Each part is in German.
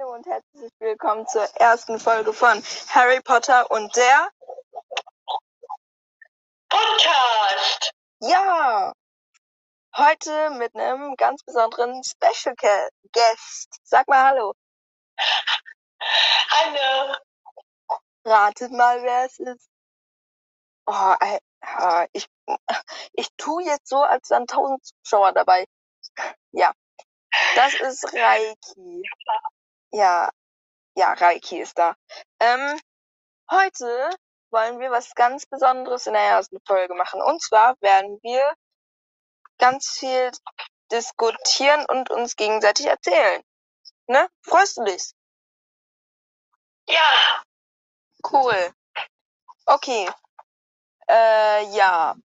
Hallo und herzlich willkommen zur ersten Folge von Harry Potter und der Podcast. Ja, heute mit einem ganz besonderen Special Guest. Sag mal Hallo. Hallo. Ratet mal, wer es ist. Oh, ich, ich tue jetzt so, als wären tausend Zuschauer dabei. Ja, das ist Reiki. Ja, ja, Reiki ist da. Ähm, heute wollen wir was ganz Besonderes in der ersten Folge machen. Und zwar werden wir ganz viel diskutieren und uns gegenseitig erzählen. Ne? Freust du dich? Ja. Cool. Okay. Äh, ja.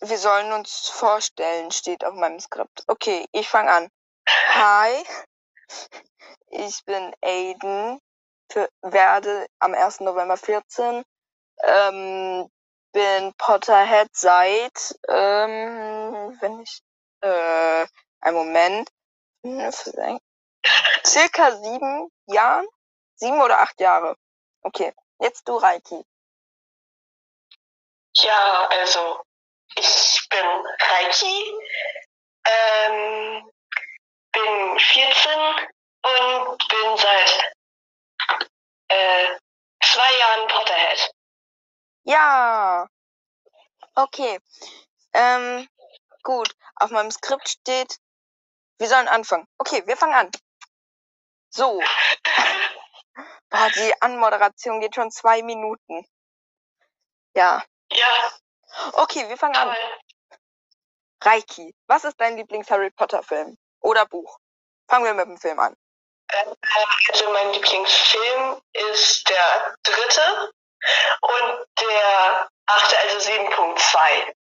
Wir sollen uns vorstellen, steht auf meinem Skript. Okay, ich fange an. Hi, ich bin Aiden, werde am 1. November 14, ähm, bin Potterhead seit, ähm, wenn ich, äh, ein Moment, circa sieben Jahren, sieben oder acht Jahre. Okay, jetzt du, Reiki. Ja, also ich bin Reiki, ähm, bin 14 und bin seit äh, zwei Jahren Potterhead. Ja. Okay. Ähm, gut. Auf meinem Skript steht, wir sollen anfangen. Okay, wir fangen an. So. Boah, die Anmoderation geht schon zwei Minuten. Ja. Ja. Okay, wir fangen Toll. an. Reiki, was ist dein Lieblings-Harry Potter-Film oder Buch? Fangen wir mit dem Film an. Ähm, also mein Lieblingsfilm ist der dritte und der achte, also 7.2.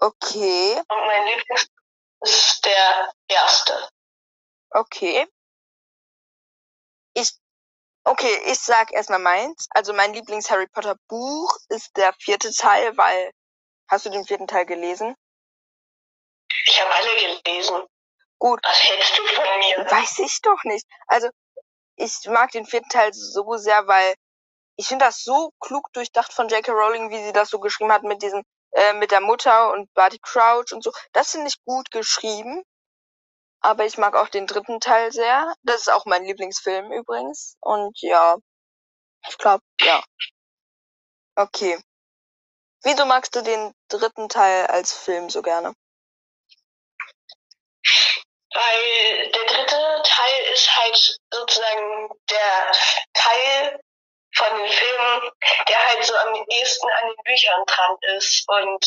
Okay. Und mein Lieblings ist der erste. Okay. Ich, okay, ich sag erstmal meins. Also mein Lieblings-Harry Potter Buch ist der vierte Teil, weil, hast du den vierten Teil gelesen? Ich habe alle gelesen. Gut. Was hältst du von mir? Weiß ich doch nicht. Also, ich mag den vierten Teil so sehr, weil ich finde das so klug durchdacht von J.K. Rowling, wie sie das so geschrieben hat mit diesem, äh, mit der Mutter und Barty Crouch und so. Das finde ich gut geschrieben. Aber ich mag auch den dritten Teil sehr. Das ist auch mein Lieblingsfilm übrigens. Und ja, ich glaube, ja. Okay. Wieso magst du den dritten Teil als Film so gerne? Weil der dritte Teil ist halt sozusagen der Teil von den Filmen, der halt so am ehesten an den Büchern dran ist. Und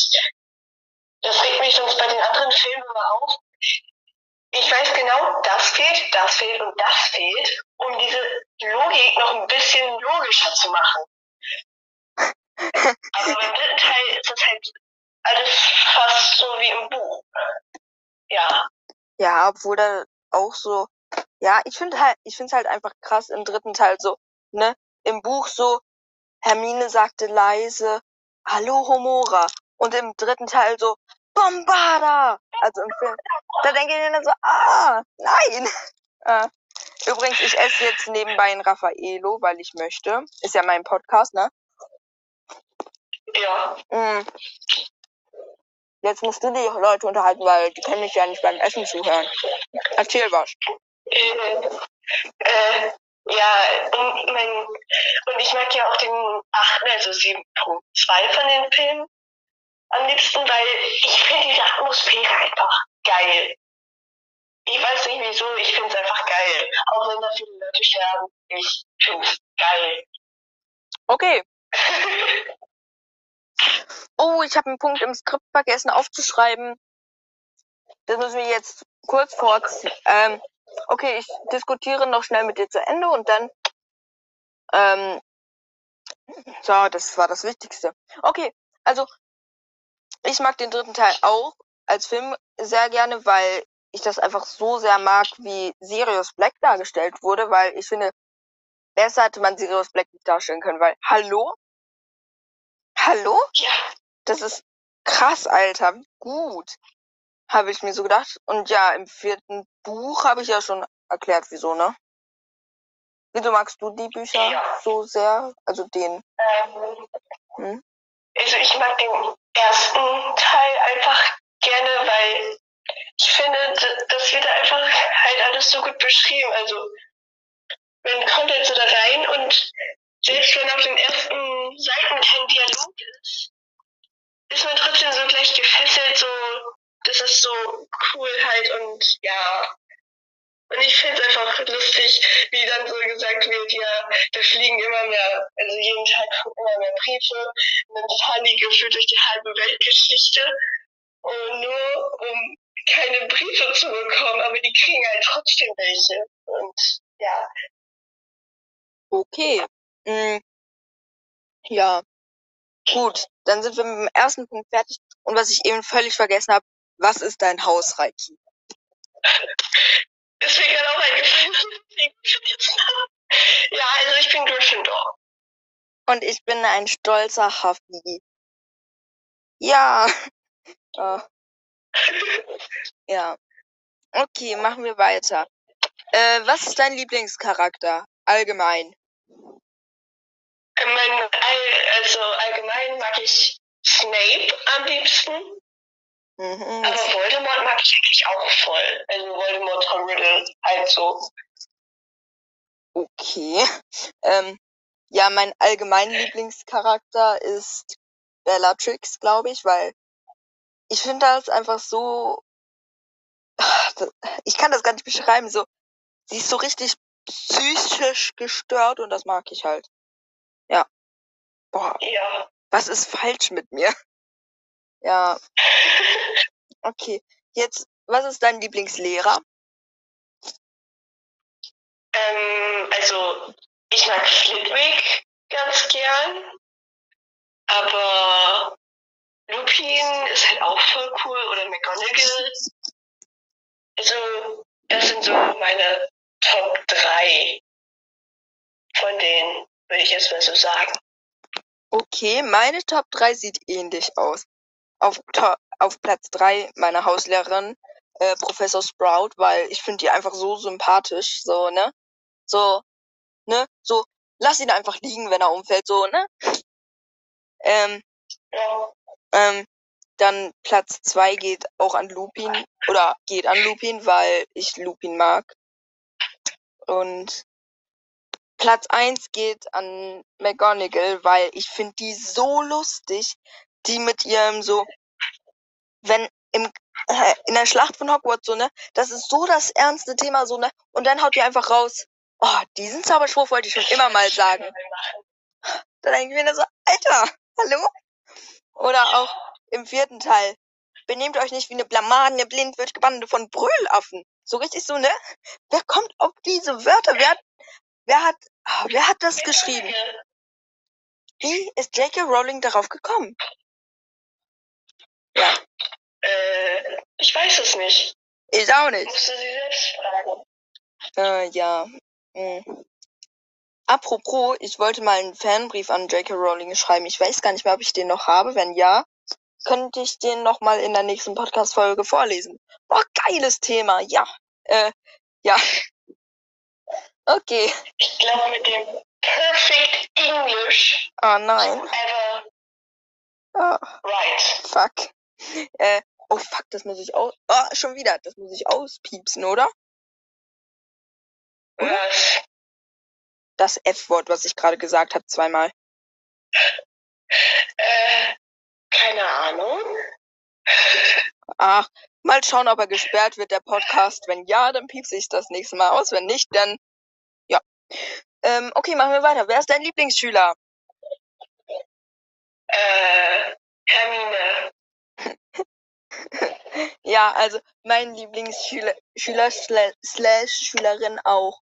das regt mich sonst bei den anderen Filmen immer auf. Ich weiß genau, das fehlt, das fehlt und das fehlt, um diese Logik noch ein bisschen logischer zu machen. Aber beim dritten Teil ist es halt alles fast so wie im Buch. Ja. Ja, obwohl da auch so, ja, ich finde halt, ich finde es halt einfach krass im dritten Teil so, ne, im Buch so, Hermine sagte leise, Hallo Homora. Und im dritten Teil so, Bombarda! Also im Film. Da denke ich mir dann so, ah, nein! Äh, übrigens, ich esse jetzt nebenbei ein Raffaello, weil ich möchte. Ist ja mein Podcast, ne? Ja. Mm. Jetzt musst du die Leute unterhalten, weil die können mich ja nicht beim Essen zuhören. Erzähl was. Äh, äh, ja, und, mein, und ich mag ja auch den achten, also 7.2 von den Filmen am liebsten, weil ich finde diese Atmosphäre einfach geil. Ich weiß nicht wieso, ich finde es einfach geil. Auch wenn da viele Leute sterben, ich finde es geil. Okay. oh, ich habe einen Punkt im Skript vergessen aufzuschreiben. Das müssen wir jetzt kurz vorziehen. Ähm, okay, ich diskutiere noch schnell mit dir zu Ende und dann. Ähm, so, das war das Wichtigste. Okay, also ich mag den dritten Teil auch als Film sehr gerne, weil ich das einfach so sehr mag, wie Sirius Black dargestellt wurde, weil ich finde, besser hätte man Sirius Black nicht darstellen können, weil, hallo? Hallo? Ja. Das ist krass, Alter, gut. Habe ich mir so gedacht. Und ja, im vierten Buch habe ich ja schon erklärt, wieso, ne? Wieso magst du die Bücher Ja. so sehr? Also den. Ähm, Hm? also ich mag den ersten Teil einfach gerne, weil ich finde, das wird einfach halt alles so gut beschrieben. Also man kommt halt so da rein und selbst wenn auf den ersten Seiten kein Dialog ist, ist man trotzdem so gleich gefesselt, so das ist so cool halt und ja. Und ich finde es einfach lustig, wie dann so gesagt wird, ja, da fliegen immer mehr, also jeden Tag kommen immer mehr Briefe und dann fahren die gefühlt durch die halbe Weltgeschichte und nur um keine Briefe zu bekommen, aber die kriegen halt trotzdem welche. Und ja, Okay. Hm. Ja. Gut, dann sind wir mit dem ersten Punkt fertig. Und was ich eben völlig vergessen habe, was ist dein Haus, Reiki? ist mir gerade auch eingefallen. ja, also ich bin Gryffindor. Und ich bin ein stolzer Huffy. Ja. Äh, ja. Okay, machen wir weiter. Äh, was ist dein Lieblingscharakter? Allgemein. Mein, also allgemein mag ich Snape am liebsten, Mhm. aber Voldemort mag ich eigentlich auch voll. Also Voldemort Tom Riddle halt so. Okay. Ähm, ja, mein allgemein Lieblingscharakter ist Bellatrix, glaube ich, weil ich finde das einfach so. Ich kann das gar nicht beschreiben. So, sie ist so richtig psychisch gestört und das mag ich halt. Boah, Ja. was ist falsch mit mir? Ja, okay. Jetzt, was ist dein Lieblingslehrer? ähm, also ich mag Flitwick ganz gern, aber Lupin ist halt auch voll cool oder McGonagall. Also das sind so meine Top 3 von denen, würde ich jetzt mal so sagen. Okay, meine Top 3 sieht ähnlich aus. Auf, auf Platz 3 meine Hauslehrerin, äh, Professor Sprout, weil ich finde die einfach so sympathisch, so, ne? So, ne? So, lass ihn einfach liegen, wenn er umfällt, so, ne? Ähm, ähm, dann Platz 2 geht auch an Lupin, oder geht an Lupin, weil ich Lupin mag. Und Platz 1 geht an McGonagall, weil ich finde die so lustig, die mit ihrem so, wenn im äh, in der Schlacht von Hogwarts so, ne, das ist so das ernste Thema so, ne, und dann haut die einfach raus, oh, diesen Zauberspruch wollte ich schon immer mal sagen. Da denke ich mir so, Alter, hallo? Oder auch im vierten Teil, benehmt euch nicht wie eine Blamaden, ihr blindwürdige Bande von Brüllaffen. So richtig so, ne? Wer kommt auf diese Wörter? Wer hat, wer hat, ah, wer hat das geschrieben? Wie ist J.K. Rowling darauf gekommen? Ja, Äh, ich weiß es nicht. ich auch nicht. Musst du sie selbst fragen. Äh, ja. Hm. Apropos, ich wollte mal einen Fanbrief an J.K. Rowling schreiben. Ich weiß gar nicht mehr, ob ich den noch habe. Wenn ja, könnte ich den noch mal in der nächsten Podcast-Folge vorlesen. Boah, geiles Thema. Ja. Äh, ja. Okay. Ich glaube mit dem Perfect English Oh nein. ever Oh, right. fuck. Äh, oh fuck, das muss ich aus... Oh, schon wieder. Das muss ich auspiepsen, oder? Oder? Was? Das F-Wort, was ich gerade gesagt habe, zweimal. Äh, keine Ahnung. Ach, mal schauen, ob er gesperrt wird, der Podcast. Wenn ja, dann piepse ich das nächste Mal aus. Wenn nicht, dann. Ähm, okay, machen wir weiter. Wer ist dein Lieblingsschüler? Äh, Hermine. Ja, also mein Lieblingsschüler Schüler sla- slash Schülerin auch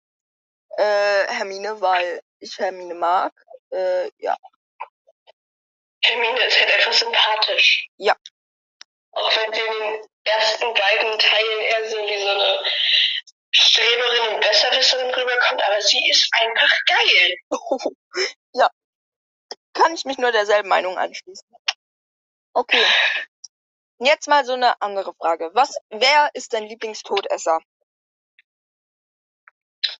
äh, Hermine, weil ich Hermine mag. Äh, ja. Hermine ist halt einfach sympathisch. Ja. Auch wenn sie in den ersten beiden Teilen eher so wie so eine Streberin und Besserwisserin rüberkommt, aber sie ist einfach geil. ja. Kann ich mich nur derselben Meinung anschließen. Okay. Jetzt mal so eine andere Frage. Was, wer ist dein Lieblingstodesser?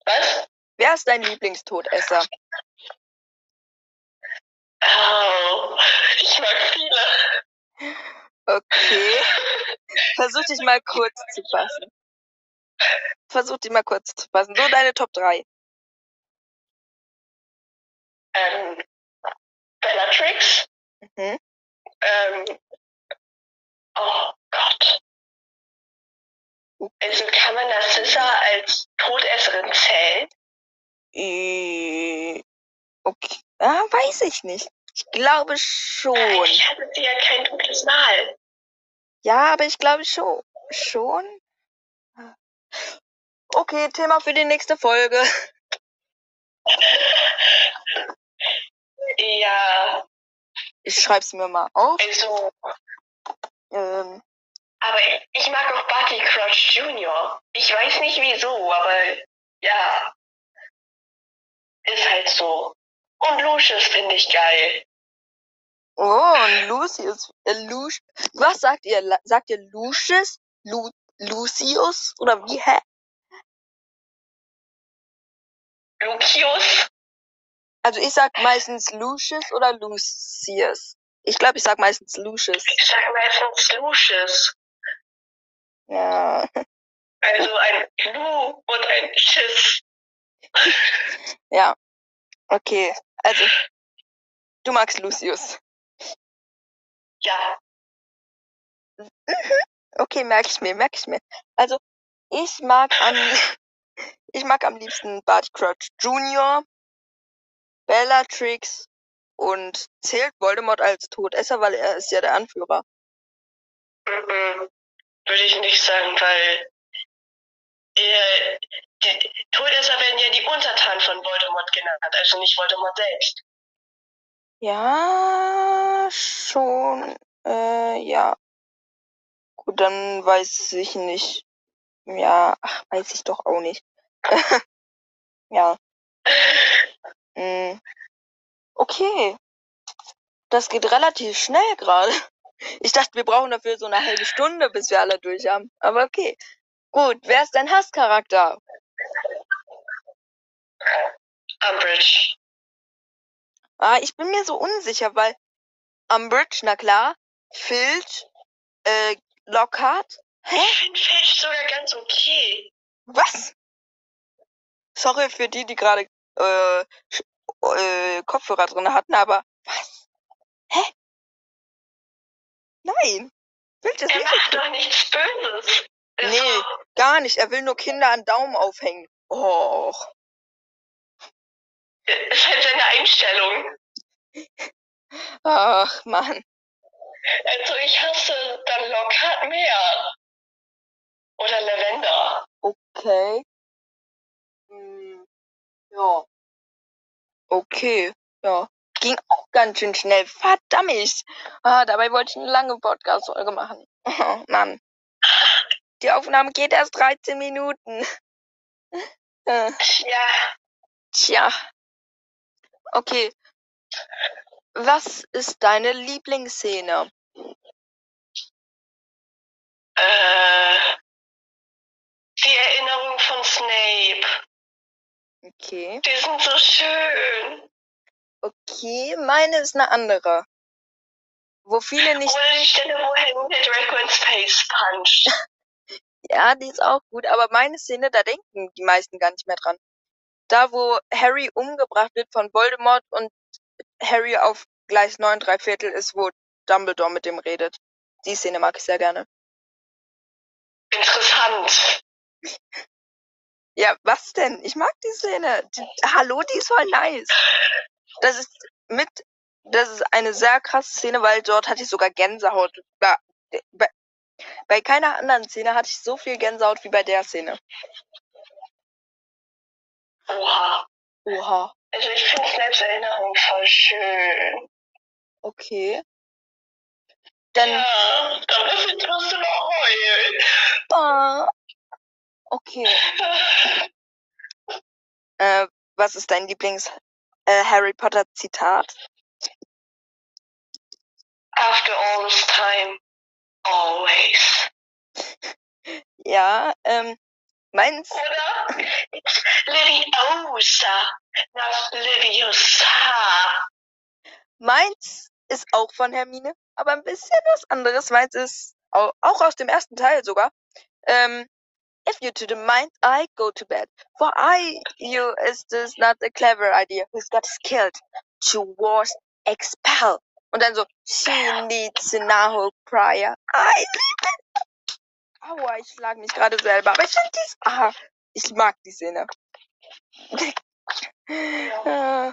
Was? Wer ist dein Lieblingstodesser? Oh, ich mag viele. Okay. Versuch dich mal kurz zu fassen. Versuch dich mal kurz zu fassen. So deine Top 3. Ähm, Bellatrix. Mhm. Ähm, oh Gott. Also kann man Narcissa als Todesserin zählen? Äh, Okay. Ah, weiß ich nicht. Ich glaube schon. Eigentlich hatte sie ja kein dunkles Mal. Ja, aber ich glaube schon. Schon? Okay, Thema für die nächste Folge. Ja, Ich schreib's mir mal auf. also, Ähm, aber ich mag auch Barty Crouch Jr. Ich weiß nicht wieso, aber ja, ist halt so. Und Lucius finde ich geil. oh, und Lucius. Äh, Luc Was sagt ihr? Sagt ihr Lucius? Lu Lucius? Oder wie? Hä? Lucius? Also ich sag meistens Lucius oder Lucius. Ich glaube, ich sag meistens Lucius. Ich sage meistens Lucius. Ja. Also ein Lu und ein Schiss. Ja. Okay. Also, du magst Lucius. Ja, Okay, merke ich mir, merke ich mir. Also, ich mag am, ich mag am liebsten Barty Crouch Jr., Bellatrix und zählt Voldemort als Todesser, weil er ist ja der Anführer. mhm. würde ich nicht sagen, weil äh, die Todesser werden ja die Untertanen von Voldemort genannt, also nicht Voldemort selbst. Ja, schon, äh, ja. Gut, dann weiß ich nicht. Ja, ach, weiß ich doch auch nicht. ja. Mm. Okay. Das geht relativ schnell gerade. Ich dachte, wir brauchen dafür so eine halbe Stunde, bis wir alle durch haben. Aber okay. Gut, wer ist dein Hasscharakter? Umbridge. Ah, ich bin mir so unsicher, weil Umbridge, na klar, Filch, äh, Lockhart. Hä? Ich finde Filch sogar ganz okay. Was? Sorry für die, die gerade äh, äh, Kopfhörer drin hatten, aber was? Hä? Nein. Filch ist Er macht doch nichts Böses. Also, Nee, gar nicht. Er will nur Kinder an Daumen aufhängen. Och. ist halt seine Einstellung. Ach, Mann. Also ich hasse dann Lockhart mehr. Oder Lavender. Okay. Hm, ja. Okay. Ja. Ging auch ganz schön schnell. Verdammt. Ah, dabei wollte ich eine lange Podcast-Folge machen. Oh, Mann. Die Aufnahme geht erst 13 Minuten. Äh, Ja, Tja. Okay. Was ist deine Lieblingsszene? äh, die Erinnerung von Snape. Okay. Die sind so schön. Okay, meine ist eine andere. Wo viele nicht. Oder die Stelle, wo der Draco ins Face puncht. Ja, die ist auch gut, aber meine Szene, da denken die meisten gar nicht mehr dran. Da, wo Harry umgebracht wird von Voldemort und Harry auf Gleis 9 drei Viertel ist, wo Dumbledore mit dem redet. Die Szene mag ich sehr gerne. Interessant. Ja, was denn? Ich mag die Szene. Die, hallo, die ist voll nice. Das ist mit, das ist eine sehr krasse Szene, weil dort hatte ich sogar Gänsehaut. Bei, bei, bei keiner anderen Szene hatte ich so viel Gänsehaut wie bei der Szene. Oha. Oha. Also ich finde Snapes Erinnerung voll schön. Okay. Dann, Ja, da ich trotzdem noch heulen. ah, okay. Äh, was ist dein Lieblings äh, Harry Potter Zitat? After all this time, always. Ja, ähm, Meins, Oder? It's Leviosa, not Leviosa. meins ist auch von Hermine, aber ein bisschen was anderes. Meins ist au- auch aus dem ersten Teil sogar. Ähm, if you to the mind, I go to bed. For I, you is this not a clever idea. Who's got skilled to wars expel. Und dann so, she needs a now prior. I Aua, ich schlag mich gerade selber. Aber ich finde dies. Ah, ich mag die Szene. uh,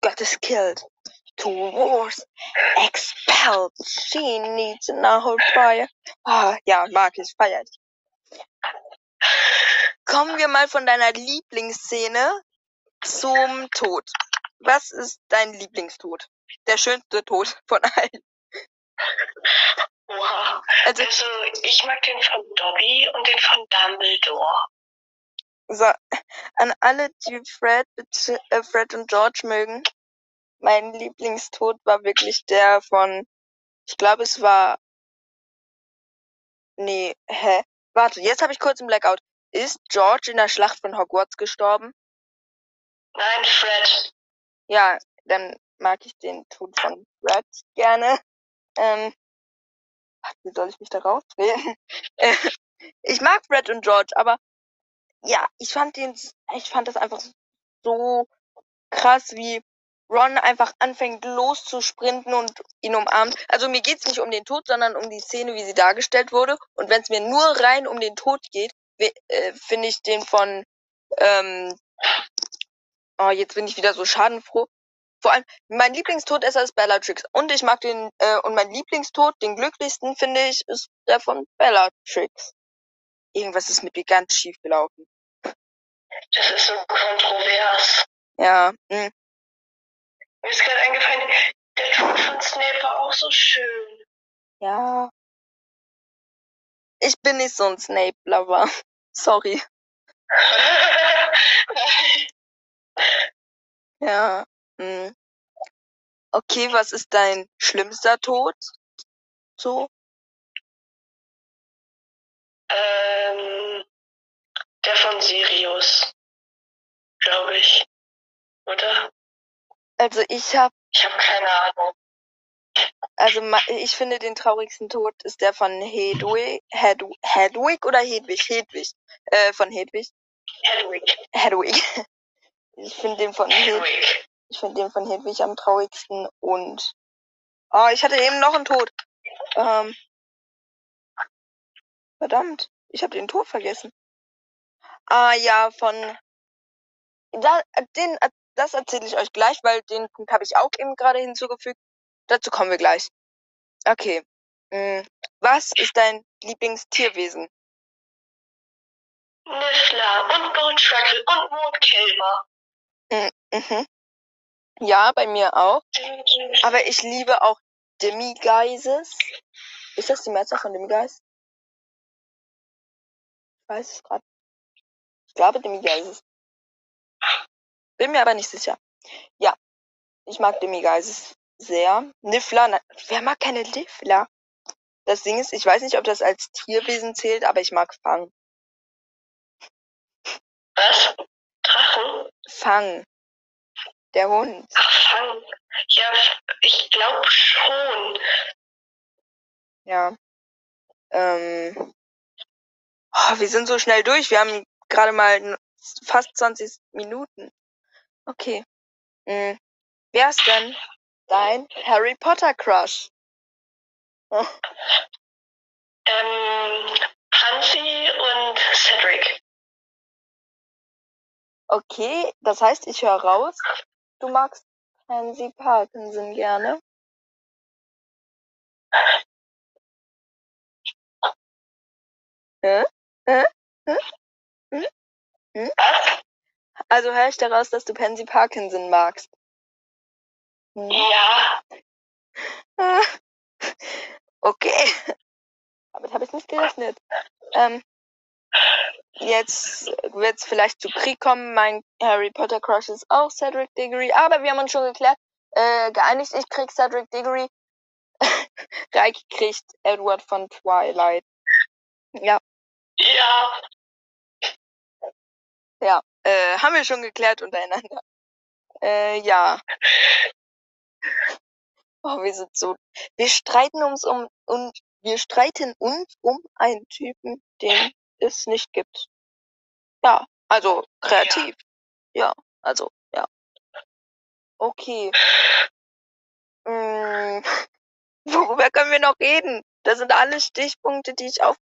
got us killed. To wars expelled. She needs an hour prior. Ah, ja, mag ich, feier ich. Kommen wir mal von deiner Lieblingsszene zum Tod. Was ist dein Lieblingstod? Der schönste Tod von allen. Oha. Also, Also, ich mag den von Dobby und den von Dumbledore. So, an alle, die Fred, äh, Fred und George mögen, mein Lieblingstod war wirklich der von, ich glaube, es war, nee, hä? Warte, jetzt habe ich kurz einen Blackout. Ist George in der Schlacht von Hogwarts gestorben? Nein, Fred. Ja, dann mag ich den Tod von Fred gerne. Ähm, ach, wie soll ich mich da rausreden? Äh, ich mag Fred und George, aber ja, ich fand den, ich fand das einfach so krass, wie Ron einfach anfängt loszusprinten und ihn umarmt. Also mir geht's nicht um den Tod, sondern um die Szene, wie sie dargestellt wurde. Und wenn es mir nur rein um den Tod geht, äh, finde ich den von, ähm, oh, jetzt bin ich wieder so schadenfroh. Vor allem, mein Lieblingstodesser ist Bellatrix. Und ich mag den, äh, und mein Lieblingstod, den glücklichsten, finde ich, ist der von Bellatrix. Irgendwas ist mit mir ganz schief gelaufen. Das ist so kontrovers. Ja, hm. Mir ist gerade eingefallen, der Tod von Snape war auch so schön. Ja. Ich bin nicht so ein Snape-Lover. Sorry. Ja. Hm. Okay, was ist dein schlimmster Tod? So? Ähm, der von Sirius. Glaube ich. Oder? Also ich habe, Ich habe keine Ahnung. also ich finde den traurigsten Tod ist der von Hedwig, Hedwig, Hedwig oder Hedwig? Hedwig. Äh, von Hedwig. Hedwig. Hedwig. Ich finde den von Hedwig, Hedwig. ich finde den von Hedwig am traurigsten und, oh, ich hatte eben noch einen Tod. Ähm, verdammt, ich habe den Tod vergessen. Ah ja, von da, den, das erzähle ich euch gleich, weil den Punkt habe ich auch eben gerade hinzugefügt. Dazu kommen wir gleich. Okay. Hm. Was ist dein Lieblingstierwesen? Niffler und Goldschwackel und Mondkälber. Hm, Mhm. Ja, bei mir auch. Aber ich liebe auch Demigeises. Ist das die Mehrzahl von Demigeises? Ich weiß es gerade. Ich glaube Demigeises. Bin mir aber nicht sicher. Ja, ich mag Demigeises sehr. Niffler, wer mag keine Niffler? Das Ding ist, ich weiß nicht, ob das als Tierwesen zählt, aber ich mag Fang. Was? Drachen? Fang. Der Hund. Ach, Fang. Ja, ich glaube schon. Ja. Ähm. Oh, wir sind so schnell durch. Wir haben gerade mal fast 20 Minuten. Okay. Hm. Wer ist denn dein Harry Potter Crush? Oh, Ähm, Hansi und Cedric. Okay, das heißt, ich höre raus. Du magst Pansy Parkinson gerne. Hä? Hä? Was? Also höre ich daraus, dass du Pansy Parkinson magst. Hm. Ja. Ah. Okay. Damit habe ich nicht gerechnet. Ähm, jetzt wird es vielleicht zu Krieg kommen. Mein Harry Potter Crush ist auch Cedric Diggory. Aber wir haben uns schon geklärt, äh, geeinigt. Ich krieg Cedric Diggory. Reik kriegt Edward von Twilight. Ja, Ja. Äh, haben wir schon geklärt untereinander. Äh, ja. Oh, wir sind so. Wir streiten uns um und wir streiten uns um einen Typen, den es nicht gibt. Ja, also kreativ. Ja, also, ja. Okay. Hm, worüber können wir noch reden? Das sind alle Stichpunkte, die ich auf.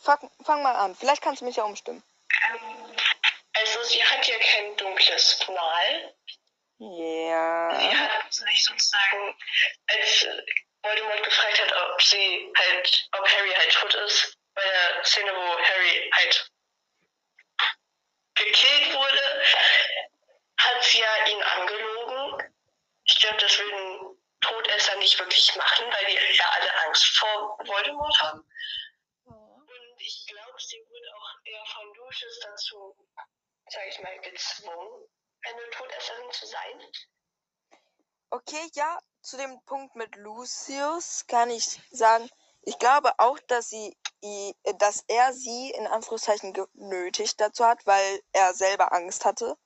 Fang, fang mal an. Vielleicht kannst du mich ja umstimmen. Ähm, also sie hat ja kein dunkles Mal. Ja. Sie hat sich sozusagen, als Voldemort gefragt hat, ob sie halt, ob Harry halt tot ist, bei der Szene, wo Harry halt gekillt wurde, hat sie ja ihn angelogen. Ich glaube, das würden Todesser nicht wirklich machen, weil die ja alle Angst vor Voldemort haben. Ich glaube, sie wurde auch eher von Lucius dazu, sage ich mal, gezwungen, eine Todesserin zu sein. Okay, ja, zu dem Punkt mit Lucius kann ich sagen, ich glaube auch, dass sie, dass er sie in Anführungszeichen genötigt dazu hat, weil er selber Angst hatte.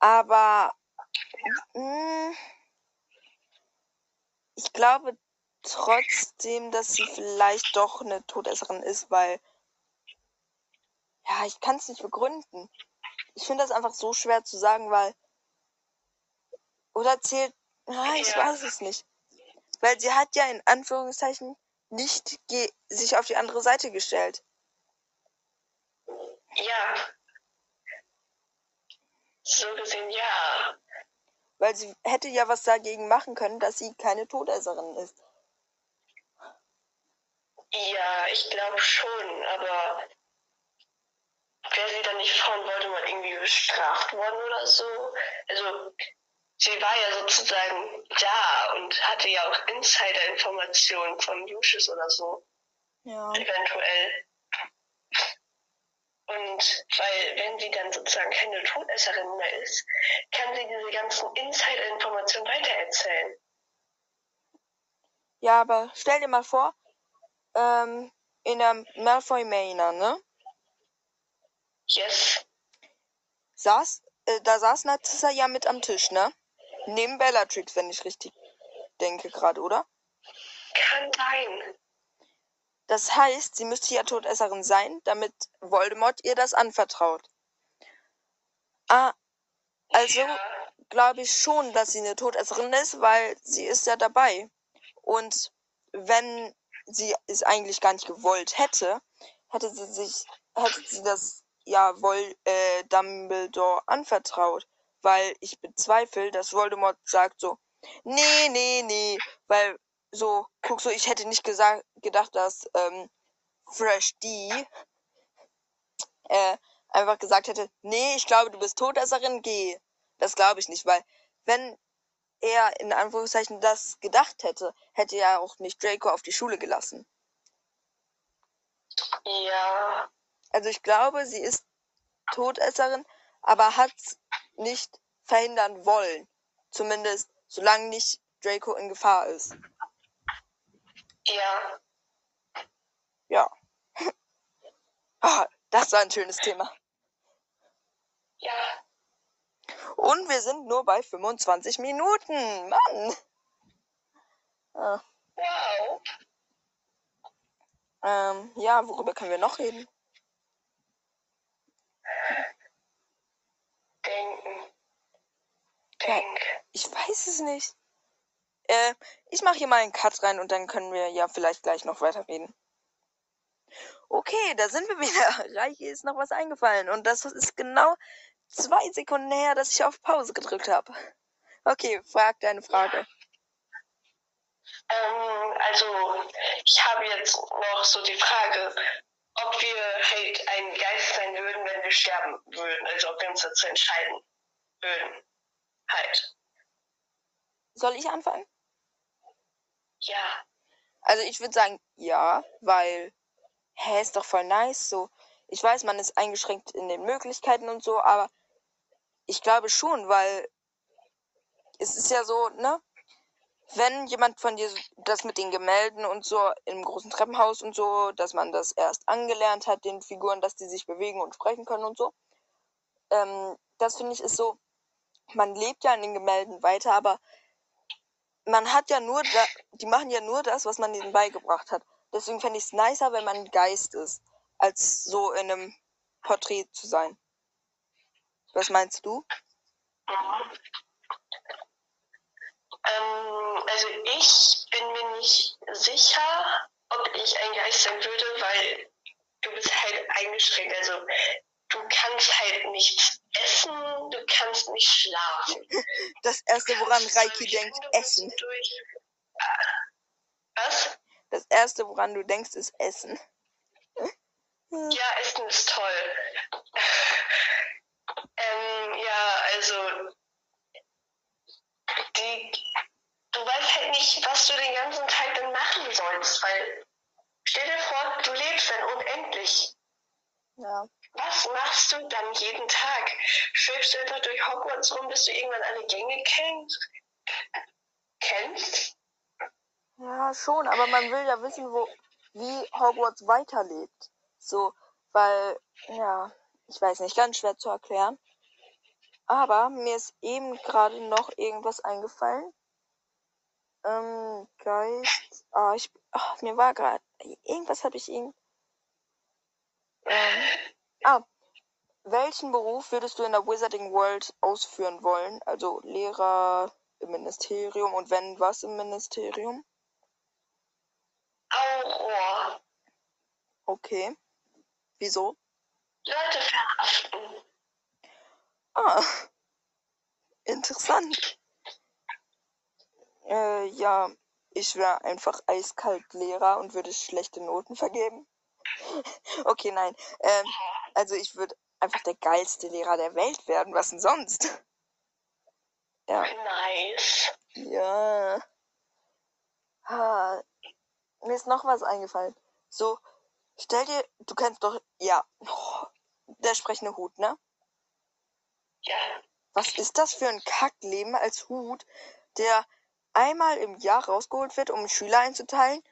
Aber mh, hm, ich glaube trotzdem, dass sie vielleicht doch eine Todesserin ist, weil ja, ich kann es nicht begründen. Ich finde das einfach so schwer zu sagen, weil oder zählt, ah, ich ja. weiß es nicht, weil sie hat ja in Anführungszeichen nicht sich auf die andere Seite gestellt. Ja. So gesehen, ja. Weil sie hätte ja was dagegen machen können, dass sie keine Todesserin ist. Ja, ich glaube schon, aber wäre sie dann nicht von Voldemort irgendwie bestraft worden oder so? Also, sie war ja sozusagen da und hatte ja auch Insider-Informationen von Lucius oder so. Ja. Eventuell. Und weil, wenn sie dann sozusagen keine Todesserin mehr ist, kann sie diese ganzen Insider-Informationen weitererzählen. Ja, aber stell dir mal vor, ähm, in der Malfoy Manor, ne? Yes. Saß, äh, da saß Narcissa ja mit am Tisch, ne? Neben Bellatrix, wenn ich richtig denke gerade, oder? Kann sein. Das heißt, sie müsste ja Todesserin sein, damit Voldemort ihr das anvertraut. Ah, also ja. glaube ich schon, dass sie eine Todesserin ist, weil sie ist ja dabei. Und wenn sie es eigentlich gar nicht gewollt hätte, hätte sie sich, hätte sie das ja wohl äh, Dumbledore anvertraut. weil ich bezweifle, dass Voldemort sagt so, nee, nee, nee, weil so, guck so, ich hätte nicht gesagt, gedacht, dass ähm, Fresh D äh, einfach gesagt hätte, nee, ich glaube, du bist Todesserin, geh. Das glaube ich nicht, weil wenn er in Anführungszeichen das gedacht hätte, hätte er auch nicht Draco auf die Schule gelassen. Ja. Also ich glaube, sie ist Todesserin, aber hat nicht verhindern wollen. Zumindest solange nicht Draco in Gefahr ist. Ja. Ja. ah, das war ein schönes Thema. Ja. Und wir sind nur bei 25 Minuten. Mann. Ah. Wow. Ähm, ja, worüber können wir noch reden? Denken. Denk. Ich weiß es nicht. Äh, ich mache hier mal einen Cut rein und dann können wir ja vielleicht gleich noch weiterreden. Okay, da sind wir wieder. Reiche ist noch was eingefallen. Und das ist genau zwei Sekunden her, dass ich auf Pause gedrückt habe. Okay, frag deine Frage. Ähm, also, ich habe jetzt noch so die Frage, ob wir halt ein Geist sein würden, wenn wir sterben würden. Also, ob wir uns dazu entscheiden würden. Halt. Soll ich anfangen? Ja. Also ich würde sagen, ja, weil, hä, ist doch voll nice so. Ich weiß, man ist eingeschränkt in den Möglichkeiten und so, aber ich glaube schon, weil es ist ja so, ne? Wenn jemand von dir das mit den Gemälden und so im großen Treppenhaus und so, dass man das erst angelernt hat, den Figuren, dass die sich bewegen und sprechen können und so, ähm, das finde ich ist so, man lebt ja in den Gemälden weiter, aber man hat ja nur, da, die machen ja nur das, was man ihnen beigebracht hat. Deswegen fände ich es nicer, wenn man Geist ist, als so in einem Porträt zu sein. Was meinst du? Mhm. Ähm, also ich bin mir nicht sicher, ob ich ein Geist sein würde, weil du bist halt eingeschränkt. Also du kannst halt nichts essen, du kannst nicht schlafen. Das erste, woran Reiki denkt, Essen. Durch... Was? Das erste, woran du denkst, ist Essen. Ja, Essen ist toll. Ja, also die, du weißt halt nicht, was du den ganzen Tag dann machen sollst, weil stell dir vor, du lebst dann unendlich. Ja. Was machst du dann jeden Tag? Schwebst du einfach durch Hogwarts rum, bis du irgendwann alle Gänge kennst? Kennst? Ja, schon, aber man will ja wissen, wo, wie Hogwarts weiterlebt. So, weil, ja, ich weiß nicht, ganz schwer zu erklären. Aber mir ist eben gerade noch irgendwas eingefallen. Ähm, Geist. Ah, ich. Ach, mir war gerade. Irgendwas habe ich ihn. Ähm, ah. Welchen Beruf würdest du in der Wizarding World ausführen wollen? Also Lehrer im Ministerium und wenn was im Ministerium? Auror. Okay. Wieso? Leute verhaften. Interessant. Äh, ja, ich wäre einfach eiskalt Lehrer und würde schlechte Noten vergeben. okay, nein. Ähm, also ich würde einfach der geilste Lehrer der Welt werden. Was denn sonst? Ja. Nice. Ja. Ha. Mir ist noch was eingefallen. So, stell dir, du kennst doch, ja, oh, der sprechende Hut, ne? Was ist das für ein Kackleben als Hut, der einmal im Jahr rausgeholt wird, um Schüler einzuteilen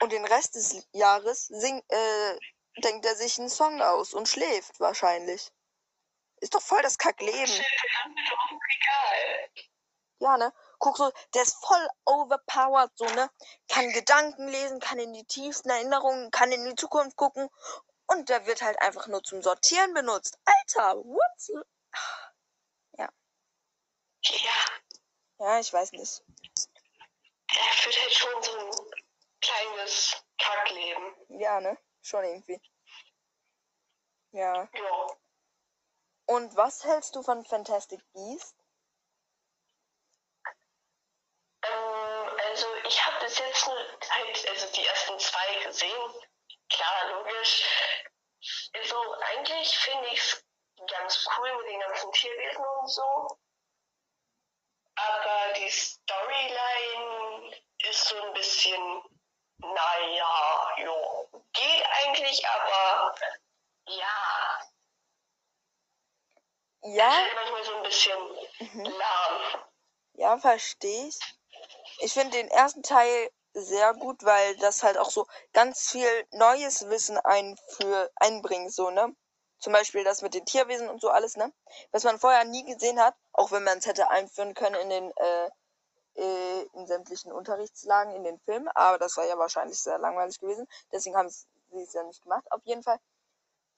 und den Rest des Jahres sing, äh, denkt er sich einen Song aus und schläft wahrscheinlich. Ist doch voll das Kackleben. Ja, ne? Guck so, der ist voll overpowered, so, ne? Kann Gedanken lesen, kann in die tiefsten Erinnerungen, kann in die Zukunft gucken. Und der wird halt einfach nur zum Sortieren benutzt. Alter, what's... Ja. Ja. Ich weiß nicht. Er führt halt schon so ein kleines Kackleben. Ja, ne? Schon irgendwie. Ja. Ja. Und was hältst du von Fantastic Beast? Ähm, also ich habe bis jetzt nur halt, also die ersten zwei gesehen. Klar, logisch. Also eigentlich finde ich es ganz cool mit den ganzen Tierwesen und so. Die Storyline ist so ein bisschen, naja, jo, geht eigentlich, aber ja. Ja. Manchmal so ein bisschen Mhm. lahm. Ja, verstehe ich. Ich finde den ersten Teil sehr gut, weil das halt auch so ganz viel neues Wissen einführ einbringt, so, ne? Zum Beispiel das mit den Tierwesen und so alles, ne? Was man vorher nie gesehen hat, auch wenn man es hätte einführen können in den, äh, äh, in sämtlichen Unterrichtslagen in den Filmen, aber das war ja wahrscheinlich sehr langweilig gewesen, deswegen haben sie es ja nicht gemacht. Auf jeden Fall,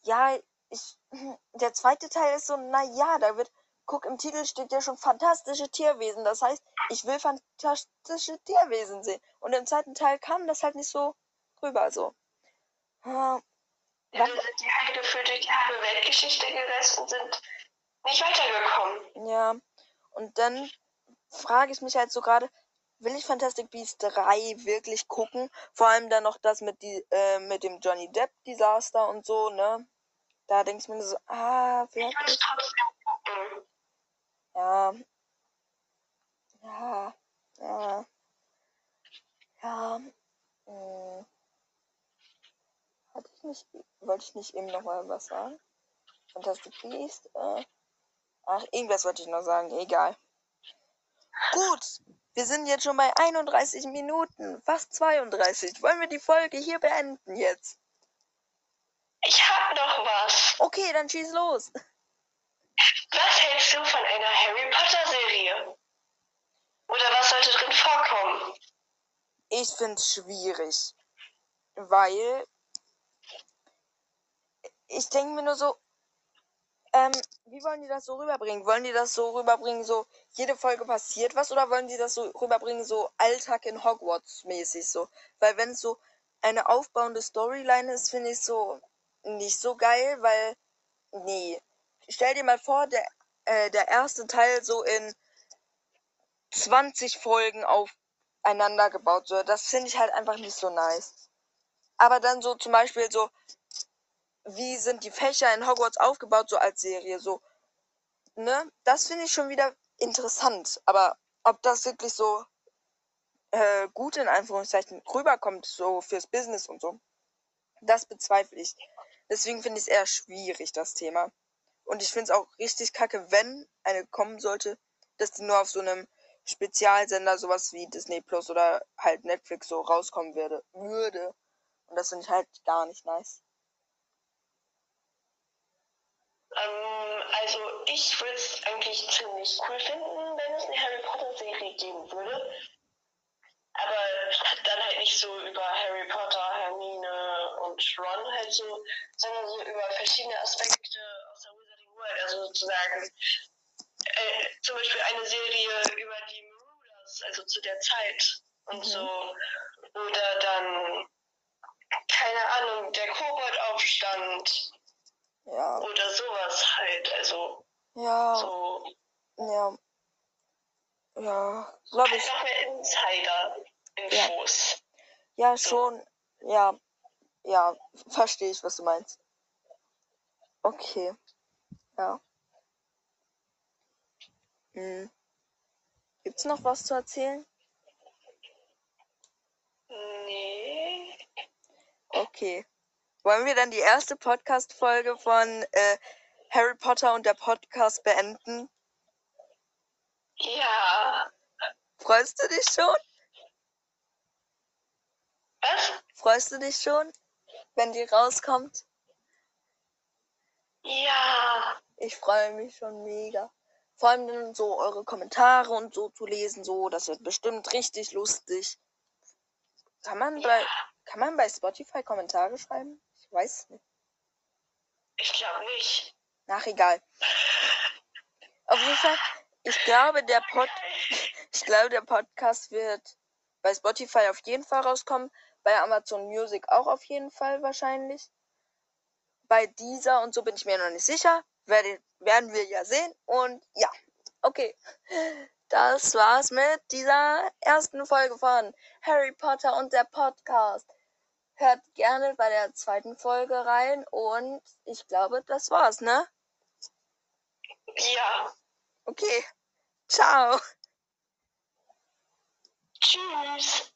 ja, ich, der zweite Teil ist so, na ja, da wird, guck, im Titel steht ja schon fantastische Tierwesen, das heißt, ich will fantastische Tierwesen sehen. Und im zweiten Teil kam das halt nicht so rüber, so. Ja, wir sind die halt gefühlt durch die halbe Weltgeschichte gereist und sind nicht weitergekommen. Ja, und dann frage ich mich halt so gerade, will ich Fantastic Beasts 3 wirklich gucken? Vor allem dann noch das mit, die, äh, mit dem Johnny Depp-Desaster und so, ne? Da denke ich mir so, ah, Ich es wirklich? trotzdem gucken. Ja. Ja. Ja. Ja. Hm. Hatte ich nicht, wollte ich nicht eben noch mal was sagen? Fantastic Beast, äh. Ach, irgendwas wollte ich noch sagen, egal. Gut, wir sind jetzt schon bei 31 Minuten, fast 32. Wollen wir die Folge hier beenden jetzt? Ich hab noch was. Okay, dann schieß los. Was hältst du von einer Harry Potter Serie? Oder was sollte drin vorkommen? Ich find's schwierig, weil ich denke mir nur so, ähm, wie wollen die das so rüberbringen? Wollen die das so rüberbringen, so jede Folge passiert was oder wollen die das so rüberbringen, so Alltag in Hogwarts mäßig so? Weil wenn es so eine aufbauende Storyline ist, finde ich so nicht so geil, weil nee. Stell dir mal vor, der äh, der erste Teil so in 20 Folgen aufeinander gebaut wird. Das finde ich halt einfach nicht so nice. Aber dann so zum Beispiel so, wie sind die Fächer in Hogwarts aufgebaut, so als Serie, so, ne? Das finde ich schon wieder interessant. Aber ob das wirklich so äh, gut in Anführungszeichen rüberkommt, so fürs Business und so, das bezweifle ich. Deswegen finde ich es eher schwierig, das Thema. Und ich finde es auch richtig kacke, wenn eine kommen sollte, dass die nur auf so einem Spezialsender, sowas wie Disney Plus oder halt Netflix so rauskommen würde. würde. Und das finde ich halt gar nicht nice. Ähm, also ich würde es eigentlich ziemlich cool finden, wenn es eine Harry Potter Serie geben würde. Aber dann halt nicht so über Harry Potter, Hermine und Ron halt so, sondern so über verschiedene Aspekte aus der Wizarding World. Also sozusagen äh, zum Beispiel eine Serie über die Marauders, also zu der Zeit und Mhm. so. Oder dann, keine Ahnung, der Kobold-Aufstand Ja. oder sowas halt. Also Ja. so Ja. Ja. Glaube ich. noch mehr Insider-Infos. Ja, schon. Ja. Ja. Verstehe ich, was du meinst. Okay. Ja. Hm. Gibt's noch was zu erzählen? Nee. Okay. Wollen wir dann die erste Podcast-Folge von äh, Harry Potter und der Podcast beenden? Ja. Freust du dich schon? Was? Freust du dich schon, wenn die rauskommt? Ja. Ich freue mich schon mega. Vor allem dann so eure Kommentare und so zu lesen, so, das wird bestimmt richtig lustig. Kann man bei, kann man bei Spotify Kommentare schreiben? Ich weiß nicht. Ich glaube nicht. Nach egal. Auf jeden Fall, ich glaube, der Pod, ich glaube, der Podcast wird bei Spotify auf jeden Fall rauskommen, bei Amazon Music auch auf jeden Fall wahrscheinlich. Bei dieser und so bin ich mir noch nicht sicher. werden wir ja sehen. Und ja, okay. Das war's mit dieser ersten Folge von Harry Potter und der Podcast. Hört gerne bei der zweiten Folge rein und ich glaube, das war's, ne? Ja. Okay. Ciao. Tschüss.